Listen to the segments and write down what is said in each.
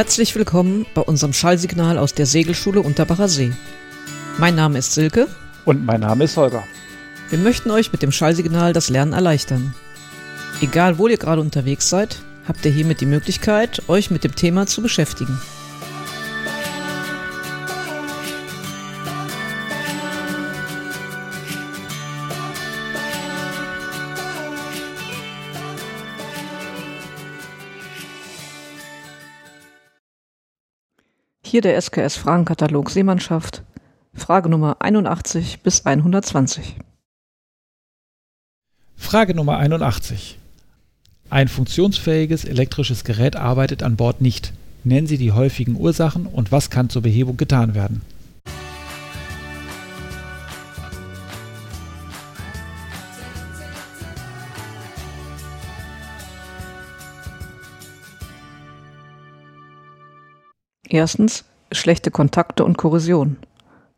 Herzlich willkommen bei unserem Schallsignal aus der Segelschule Unterbacher See. Mein Name ist Silke. Und mein Name ist Holger. Wir möchten euch mit dem Schallsignal das Lernen erleichtern. Egal, wo ihr gerade unterwegs seid, habt ihr hiermit die Möglichkeit, euch mit dem Thema zu beschäftigen. Hier der SKS Fragenkatalog Seemannschaft. Frage Nummer 81 bis 120. Frage Nummer 81. Ein funktionsfähiges elektrisches Gerät arbeitet an Bord nicht. Nennen Sie die häufigen Ursachen und was kann zur Behebung getan werden? Erstens schlechte Kontakte und Korrosion.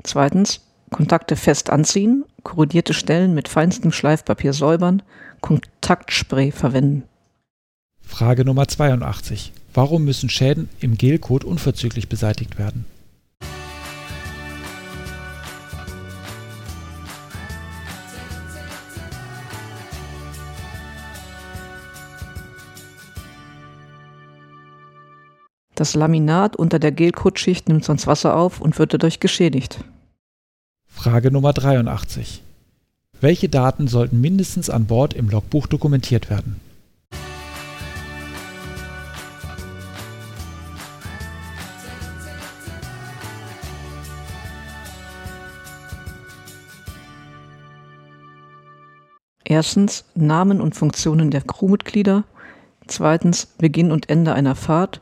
Zweitens Kontakte fest anziehen, korrodierte Stellen mit feinstem Schleifpapier säubern, Kontaktspray verwenden. Frage Nummer 82. Warum müssen Schäden im Gelcode unverzüglich beseitigt werden? Das Laminat unter der Gelcoatschicht nimmt sonst Wasser auf und wird dadurch geschädigt. Frage Nummer 83. Welche Daten sollten mindestens an Bord im Logbuch dokumentiert werden? Erstens Namen und Funktionen der Crewmitglieder, zweitens Beginn und Ende einer Fahrt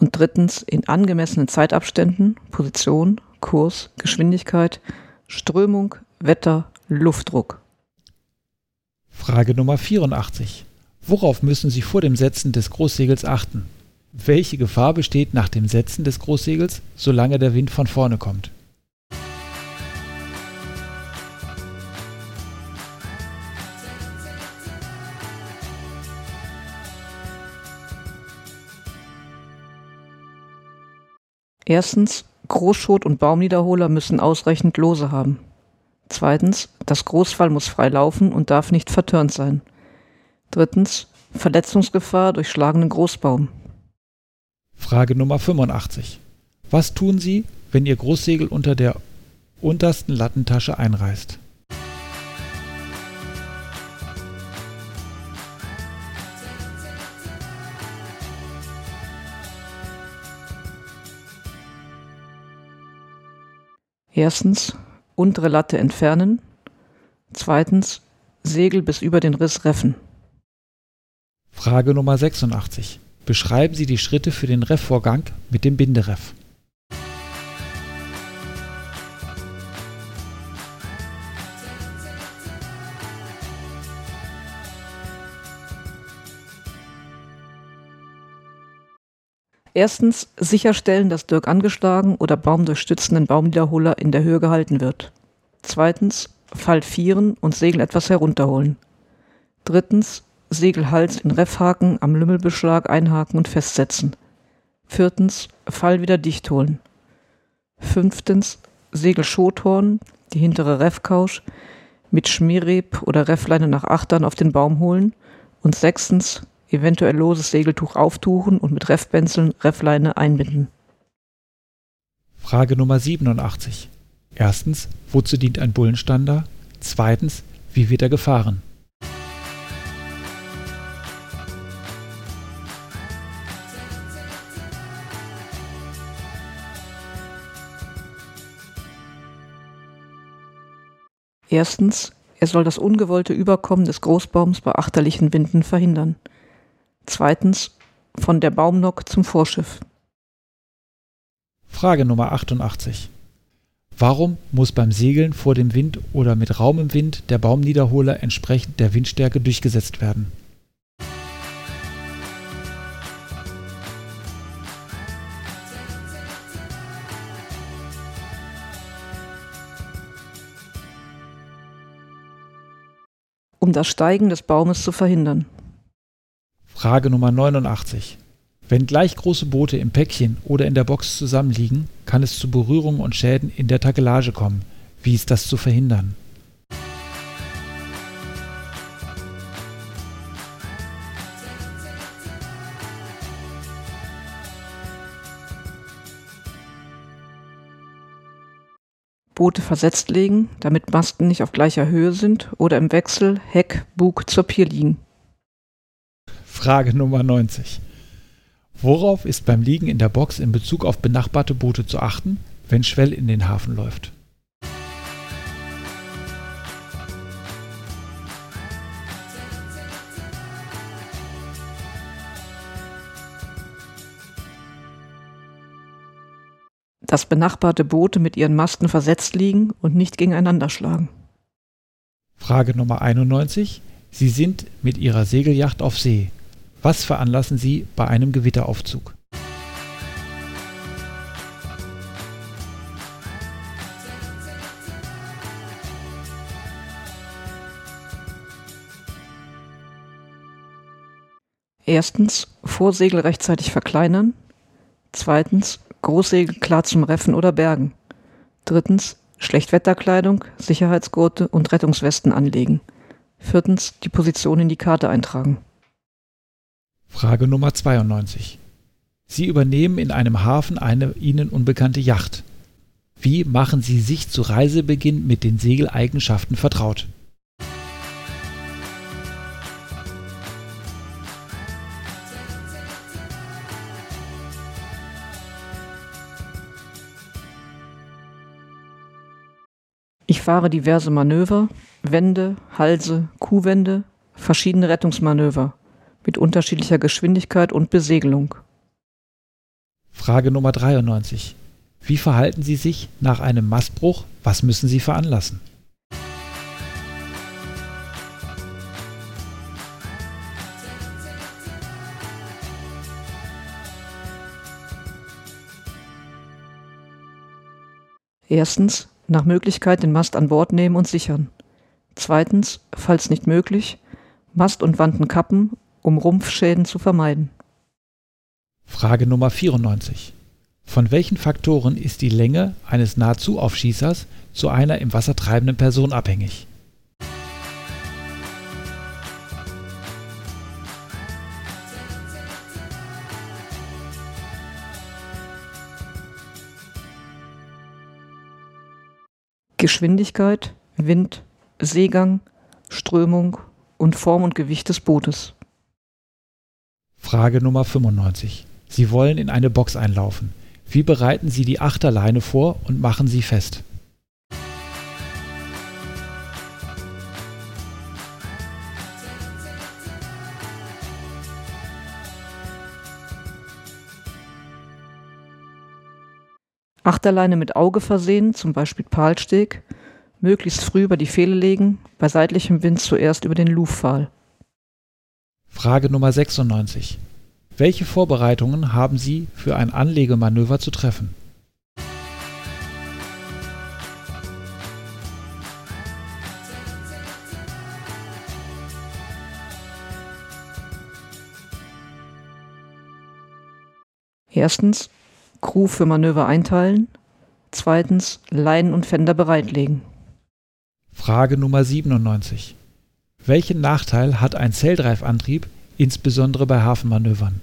und drittens in angemessenen Zeitabständen Position, Kurs, Geschwindigkeit, Strömung, Wetter, Luftdruck. Frage Nummer 84. Worauf müssen Sie vor dem Setzen des Großsegels achten? Welche Gefahr besteht nach dem Setzen des Großsegels, solange der Wind von vorne kommt? Erstens, Großschot und Baumniederholer müssen ausreichend Lose haben. Zweitens, das Großfall muss frei laufen und darf nicht verturnt sein. Drittens, Verletzungsgefahr durch schlagenden Großbaum. Frage Nummer 85. Was tun Sie, wenn Ihr Großsegel unter der untersten Lattentasche einreißt? Erstens untere Latte entfernen. Zweitens Segel bis über den Riss reffen. Frage Nummer 86. Beschreiben Sie die Schritte für den Reffvorgang mit dem Bindereff. Erstens sicherstellen, dass Dirk angeschlagen oder baumdurchstützenden Baumwiederholer in der Höhe gehalten wird. Zweitens Fall vieren und Segel etwas herunterholen. Drittens Segelhals in Reffhaken am Lümmelbeschlag einhaken und festsetzen. Viertens Fall wieder dicht holen. Fünftens Segelschothorn, die hintere Reffkausch, mit Schmierreb oder Reffleine nach Achtern auf den Baum holen. Und sechstens eventuell loses Segeltuch auftuchen und mit Reffbenzeln Reffleine einbinden. Frage Nummer 87. Erstens, wozu dient ein Bullenstander? Zweitens, wie wird er gefahren? Erstens, er soll das ungewollte Überkommen des Großbaums bei achterlichen Winden verhindern. Zweitens von der Baumnock zum Vorschiff. Frage Nummer 88. Warum muss beim Segeln vor dem Wind oder mit Raum im Wind der Baumniederholer entsprechend der Windstärke durchgesetzt werden? Um das Steigen des Baumes zu verhindern. Frage Nummer 89. Wenn gleich große Boote im Päckchen oder in der Box zusammenliegen, kann es zu Berührungen und Schäden in der Takelage kommen. Wie ist das zu verhindern? Boote versetzt legen, damit Masten nicht auf gleicher Höhe sind oder im Wechsel Heck, Bug zur Pier liegen. Frage Nummer 90. Worauf ist beim Liegen in der Box in Bezug auf benachbarte Boote zu achten, wenn Schwell in den Hafen läuft? dass benachbarte Boote mit ihren Masten versetzt liegen und nicht gegeneinander schlagen. Frage Nummer 91. Sie sind mit Ihrer Segelyacht auf See. Was veranlassen Sie bei einem Gewitteraufzug? Erstens Vorsegel rechtzeitig verkleinern. Zweitens Großsegel klar zum Reffen oder Bergen. Drittens Schlechtwetterkleidung, Sicherheitsgurte und Rettungswesten anlegen. Viertens die Position in die Karte eintragen. Frage Nummer 92. Sie übernehmen in einem Hafen eine Ihnen unbekannte Yacht. Wie machen Sie sich zu Reisebeginn mit den Segeleigenschaften vertraut? Ich fahre diverse Manöver, Wände, Halse, Kuhwände, verschiedene Rettungsmanöver mit unterschiedlicher Geschwindigkeit und Besegelung. Frage Nummer 93. Wie verhalten Sie sich nach einem Mastbruch? Was müssen Sie veranlassen? Erstens nach Möglichkeit den Mast an Bord nehmen und sichern. Zweitens, falls nicht möglich, Mast und Wanten kappen, um Rumpfschäden zu vermeiden. Frage Nummer 94. Von welchen Faktoren ist die Länge eines Nahezu-Aufschießers zu einer im Wasser treibenden Person abhängig? Geschwindigkeit, Wind, Seegang, Strömung und Form und Gewicht des Bootes. Frage Nummer 95. Sie wollen in eine Box einlaufen. Wie bereiten Sie die Achterleine vor und machen sie fest? Achterleine mit Auge versehen, zum Beispiel Palsteg, möglichst früh über die Fehle legen, bei seitlichem Wind zuerst über den Luftpfahl. Frage Nummer 96. Welche Vorbereitungen haben Sie für ein Anlegemanöver zu treffen? Erstens Crew für Manöver einteilen. Zweitens Leinen und Fender bereitlegen. Frage Nummer 97. Welchen Nachteil hat ein Zelldreifantrieb, insbesondere bei Hafenmanövern?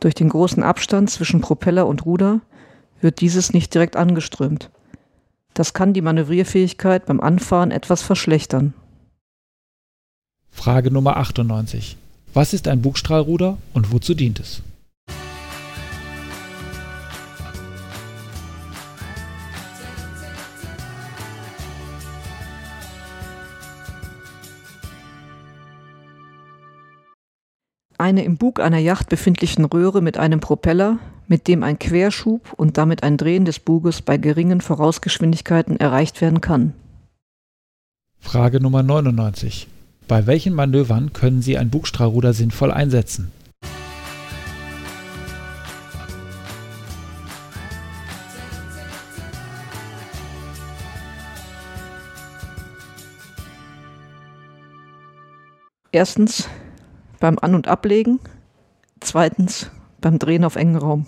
Durch den großen Abstand zwischen Propeller und Ruder wird dieses nicht direkt angeströmt. Das kann die Manövrierfähigkeit beim Anfahren etwas verschlechtern. Frage Nummer 98. Was ist ein Bugstrahlruder und wozu dient es? Eine im Bug einer Yacht befindlichen Röhre mit einem Propeller, mit dem ein Querschub und damit ein Drehen des Buges bei geringen Vorausgeschwindigkeiten erreicht werden kann. Frage Nummer 99. Bei welchen Manövern können Sie ein Bugstrahlruder sinnvoll einsetzen? Erstens beim An- und Ablegen, zweitens beim Drehen auf engen Raum.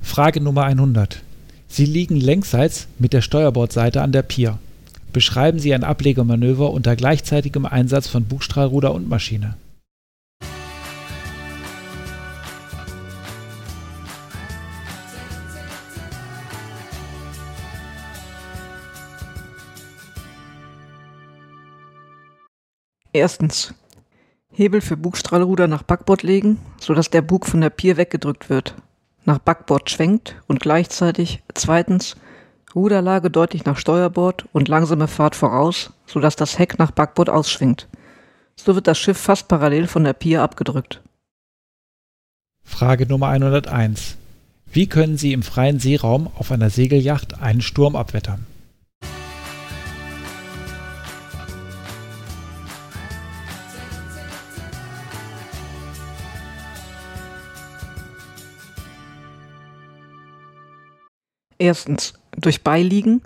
Frage Nummer 100. Sie liegen längsseits mit der Steuerbordseite an der Pier. Beschreiben Sie ein Ablegemanöver unter gleichzeitigem Einsatz von Bugstrahlruder und Maschine. Erstens. Hebel für Bugstrahlruder nach Backbord legen, sodass der Bug von der Pier weggedrückt wird. Nach Backbord schwenkt und gleichzeitig zweitens Ruderlage deutlich nach Steuerbord und langsame Fahrt voraus, sodass das Heck nach Backbord ausschwingt. So wird das Schiff fast parallel von der Pier abgedrückt. Frage Nummer 101. Wie können Sie im freien Seeraum auf einer Segelyacht einen Sturm abwettern? Erstens durch Beiliegen,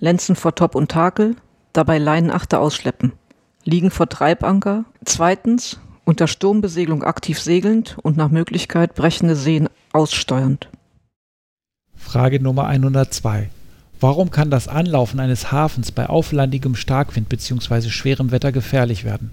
Lenzen vor Top und Takel, dabei Leinenachter ausschleppen. Liegen vor Treibanker. Zweitens unter Sturmbesegelung aktiv segelnd und nach Möglichkeit brechende Seen aussteuernd. Frage Nummer 102. Warum kann das Anlaufen eines Hafens bei auflandigem Starkwind bzw. schwerem Wetter gefährlich werden?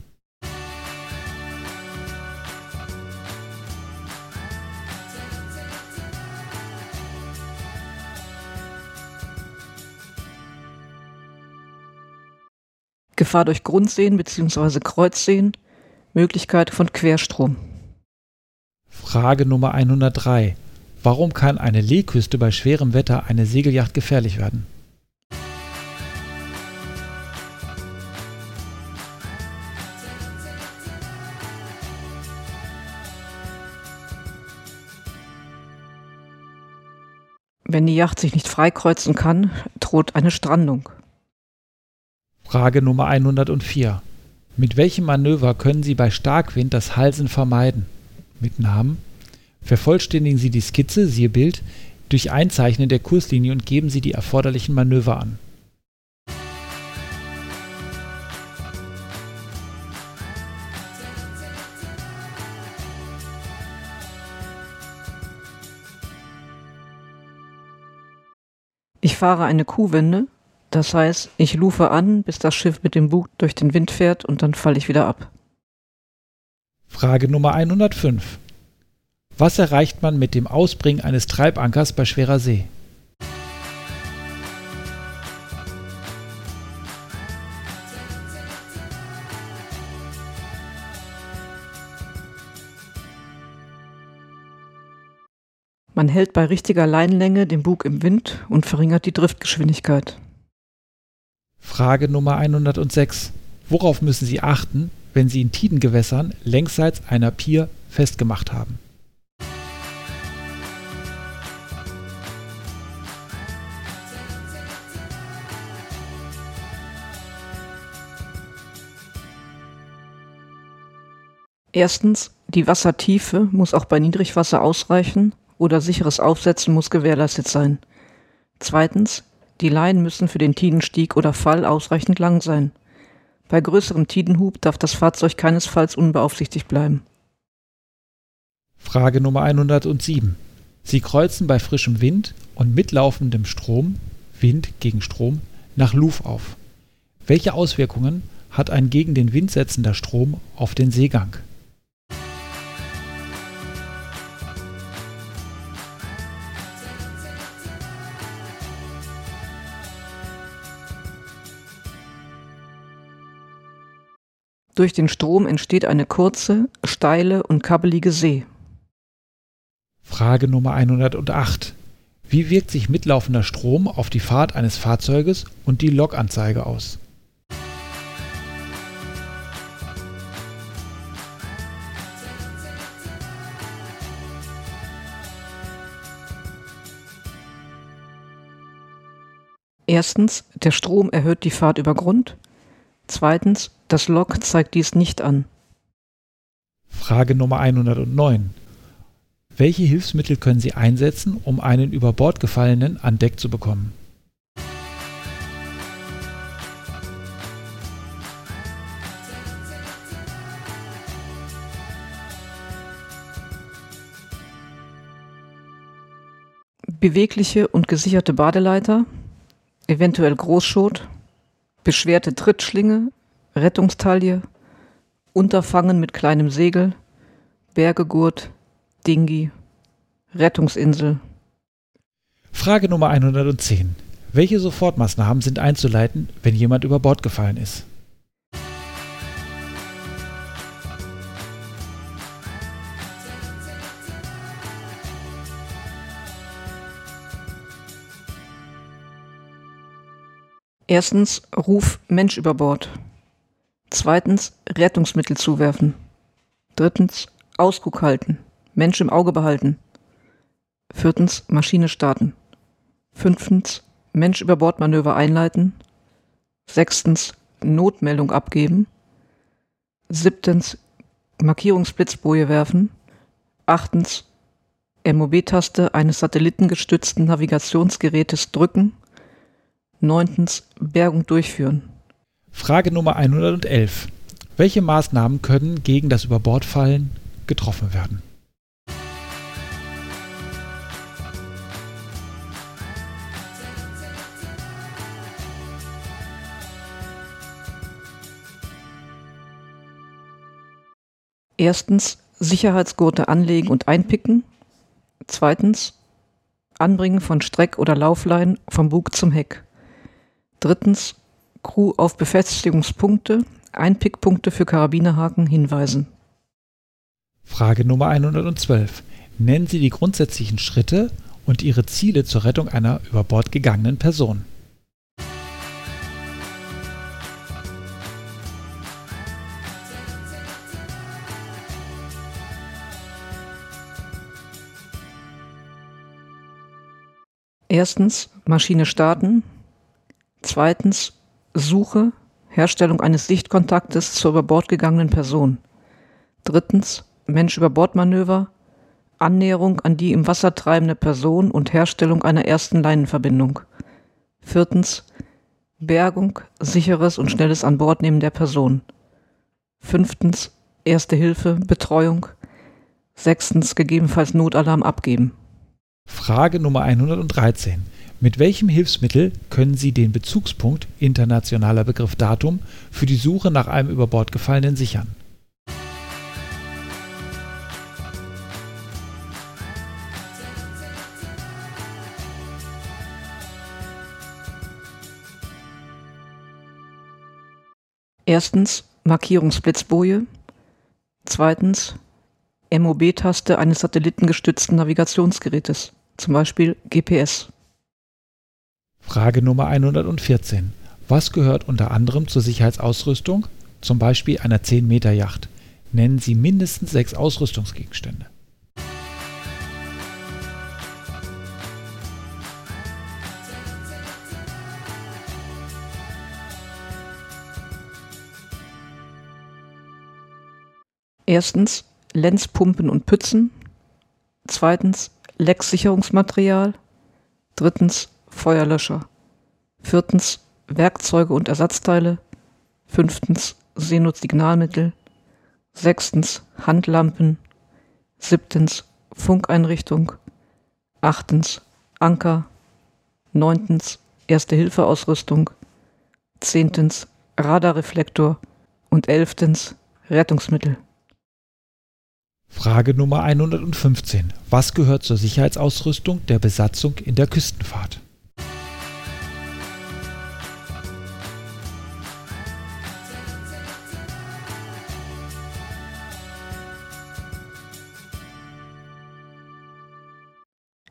Gefahr durch Grundseen bzw. Kreuzseen, Möglichkeit von Querstrom. Frage Nummer 103. Warum kann eine Leeküste bei schwerem Wetter eine Segelyacht gefährlich werden? Wenn die Yacht sich nicht freikreuzen kann, droht eine Strandung. Frage Nummer 104. Mit welchem Manöver können Sie bei Starkwind das Halsen vermeiden? Mit Namen. Vervollständigen Sie die Skizze, siehe Bild, durch Einzeichnen der Kurslinie und geben Sie die erforderlichen Manöver an. Ich fahre eine Kuhwende, das heißt, ich lufe an, bis das Schiff mit dem Bug durch den Wind fährt und dann falle ich wieder ab. Frage Nummer 105. Was erreicht man mit dem Ausbringen eines Treibankers bei schwerer See? Man hält bei richtiger Leinlänge den Bug im Wind und verringert die Driftgeschwindigkeit. Frage Nummer 106. Worauf müssen Sie achten, wenn Sie in Tidengewässern längsseits einer Pier festgemacht haben? Erstens, die Wassertiefe muss auch bei Niedrigwasser ausreichen oder sicheres Aufsetzen muss gewährleistet sein. Zweitens, die Leinen müssen für den Tidenstieg oder Fall ausreichend lang sein. Bei größerem Tidenhub darf das Fahrzeug keinesfalls unbeaufsichtigt bleiben. Frage Nummer 107. Sie kreuzen bei frischem Wind und mitlaufendem Strom, Wind gegen Strom, nach Luf auf. Welche Auswirkungen hat ein gegen den Wind setzender Strom auf den Seegang? Durch den Strom entsteht eine kurze, steile und kabbelige See. Frage Nummer 108. Wie wirkt sich mitlaufender Strom auf die Fahrt eines Fahrzeuges und die Lokanzeige aus? Erstens, der Strom erhöht die Fahrt über Grund. Zweitens, das Log zeigt dies nicht an. Frage Nummer 109. Welche Hilfsmittel können Sie einsetzen, um einen über Bord gefallenen an Deck zu bekommen? Bewegliche und gesicherte Badeleiter, eventuell Großschot, beschwerte Trittschlinge, Rettungstaille, Unterfangen mit kleinem Segel, Bergegurt, Dingi, Rettungsinsel. Frage Nummer 110. Welche Sofortmaßnahmen sind einzuleiten, wenn jemand über Bord gefallen ist? Erstens Ruf Mensch über Bord. Zweitens Rettungsmittel zuwerfen. Drittens Ausguck halten. Mensch im Auge behalten. Viertens Maschine starten. Fünftens Mensch über Bordmanöver einleiten. Sechstens Notmeldung abgeben. Siebtens Markierungsblitzboje werfen. Achtens MOB-Taste eines satellitengestützten Navigationsgerätes drücken. Neuntens Bergung durchführen. Frage Nummer 111. Welche Maßnahmen können gegen das Überbordfallen getroffen werden? Erstens Sicherheitsgurte anlegen und einpicken. Zweitens Anbringen von Streck- oder Laufleinen vom Bug zum Heck. Drittens Crew auf Befestigungspunkte, Einpickpunkte für Karabinerhaken hinweisen. Frage Nummer 112. Nennen Sie die grundsätzlichen Schritte und Ihre Ziele zur Rettung einer über Bord gegangenen Person. Erstens Maschine starten. Zweitens Suche, Herstellung eines Sichtkontaktes zur über Bord gegangenen Person. Drittens Mensch über Bordmanöver, Annäherung an die im Wasser treibende Person und Herstellung einer ersten Leinenverbindung. Viertens Bergung, sicheres und schnelles Anbordnehmen der Person. Fünftens Erste Hilfe, Betreuung. Sechstens gegebenenfalls Notalarm abgeben. Frage Nummer 113. Mit welchem Hilfsmittel können Sie den Bezugspunkt internationaler Begriff Datum für die Suche nach einem über Bord Gefallenen sichern? Erstens Markierungsblitzboje. Zweitens MOB-Taste eines satellitengestützten Navigationsgerätes, zum Beispiel GPS. Frage Nummer 114. Was gehört unter anderem zur Sicherheitsausrüstung, zum Beispiel einer 10-Meter-Yacht? Nennen Sie mindestens sechs Ausrüstungsgegenstände. Erstens Lenzpumpen und Pützen. Zweitens Lecksicherungsmaterial. Drittens Feuerlöscher. Viertens Werkzeuge und Ersatzteile. Fünftens Seenot-Signalmittel. Sechstens Handlampen. Siebtens Funkeinrichtung. Achtens Anker. Neuntens Erste-Hilfe-Ausrüstung. Zehntens Radarreflektor. Und elftens Rettungsmittel. Frage Nummer 115. Was gehört zur Sicherheitsausrüstung der Besatzung in der Küstenfahrt?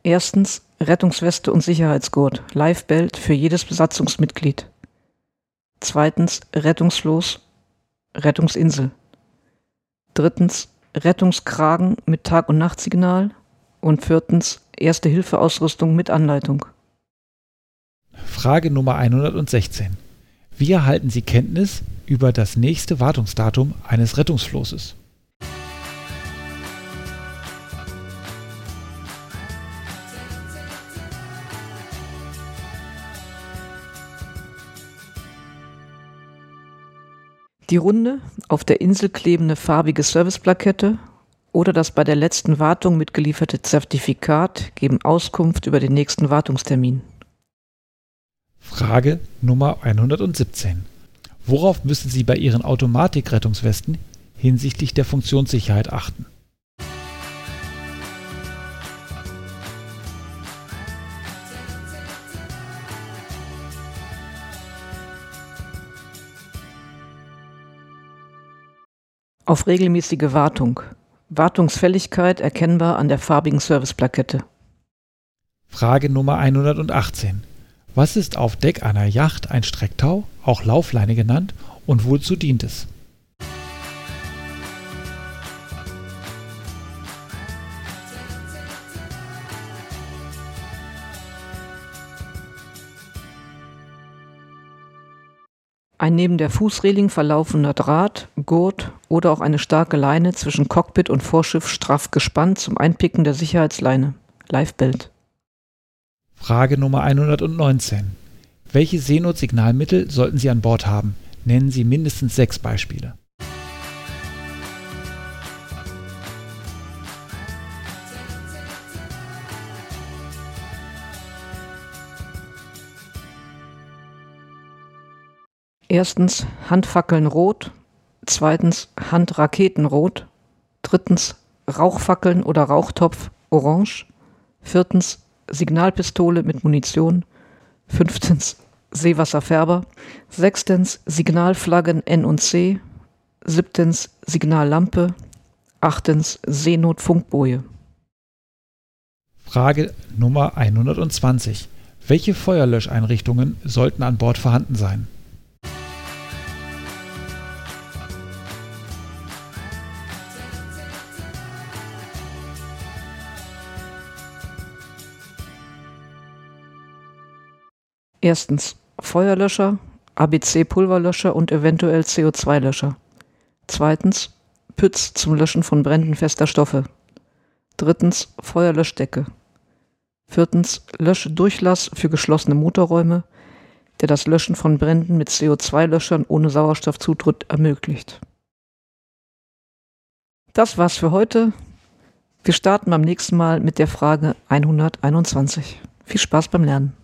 Erstens Rettungsweste und Sicherheitsgurt, Lifebelt für jedes Besatzungsmitglied. Zweitens Rettungsfloß, Rettungsinsel. Drittens Rettungskragen mit Tag- und Nachtsignal. Und viertens Erste-Hilfe-Ausrüstung mit Anleitung. Frage Nummer 116. Wie erhalten Sie Kenntnis über das nächste Wartungsdatum eines Rettungsflosses? Die runde, auf der Insel klebende farbige Serviceplakette oder das bei der letzten Wartung mitgelieferte Zertifikat geben Auskunft über den nächsten Wartungstermin. Frage Nummer 117. Worauf müssen Sie bei Ihren Automatikrettungswesten hinsichtlich der Funktionssicherheit achten? Auf regelmäßige Wartung. Wartungsfälligkeit erkennbar an der farbigen Serviceplakette. Frage Nummer 118. Was ist auf Deck einer Yacht ein Strecktau, auch Laufleine genannt, und wozu dient es? Ein neben der Fußreling verlaufender Draht, Gurt oder auch eine starke Leine zwischen Cockpit und Vorschiff straff gespannt zum Einpicken der Sicherheitsleine. Livebelt. Frage Nummer 119. Welche Seenot-Signalmittel sollten Sie an Bord haben? Nennen Sie mindestens sechs Beispiele. Erstens Handfackeln rot, zweitens Handraketen rot, drittens Rauchfackeln oder Rauchtopf orange, viertens Signalpistole mit Munition, fünftens Seewasserfärber, sechstens Signalflaggen N und C, siebtens Signallampe, achtens Seenotfunkboje. Frage Nummer 120. Welche Feuerlöscheinrichtungen sollten an Bord vorhanden sein? Erstens Feuerlöscher, ABC-Pulverlöscher und eventuell CO2-Löscher. Zweitens Pütz zum Löschen von Bränden fester Stoffe. Drittens Feuerlöschdecke. Viertens Löschdurchlass für geschlossene Motorräume, der das Löschen von Bränden mit CO2-Löschern ohne Sauerstoffzutritt ermöglicht. Das war's für heute. Wir starten beim nächsten Mal mit der Frage 121. Viel Spaß beim Lernen.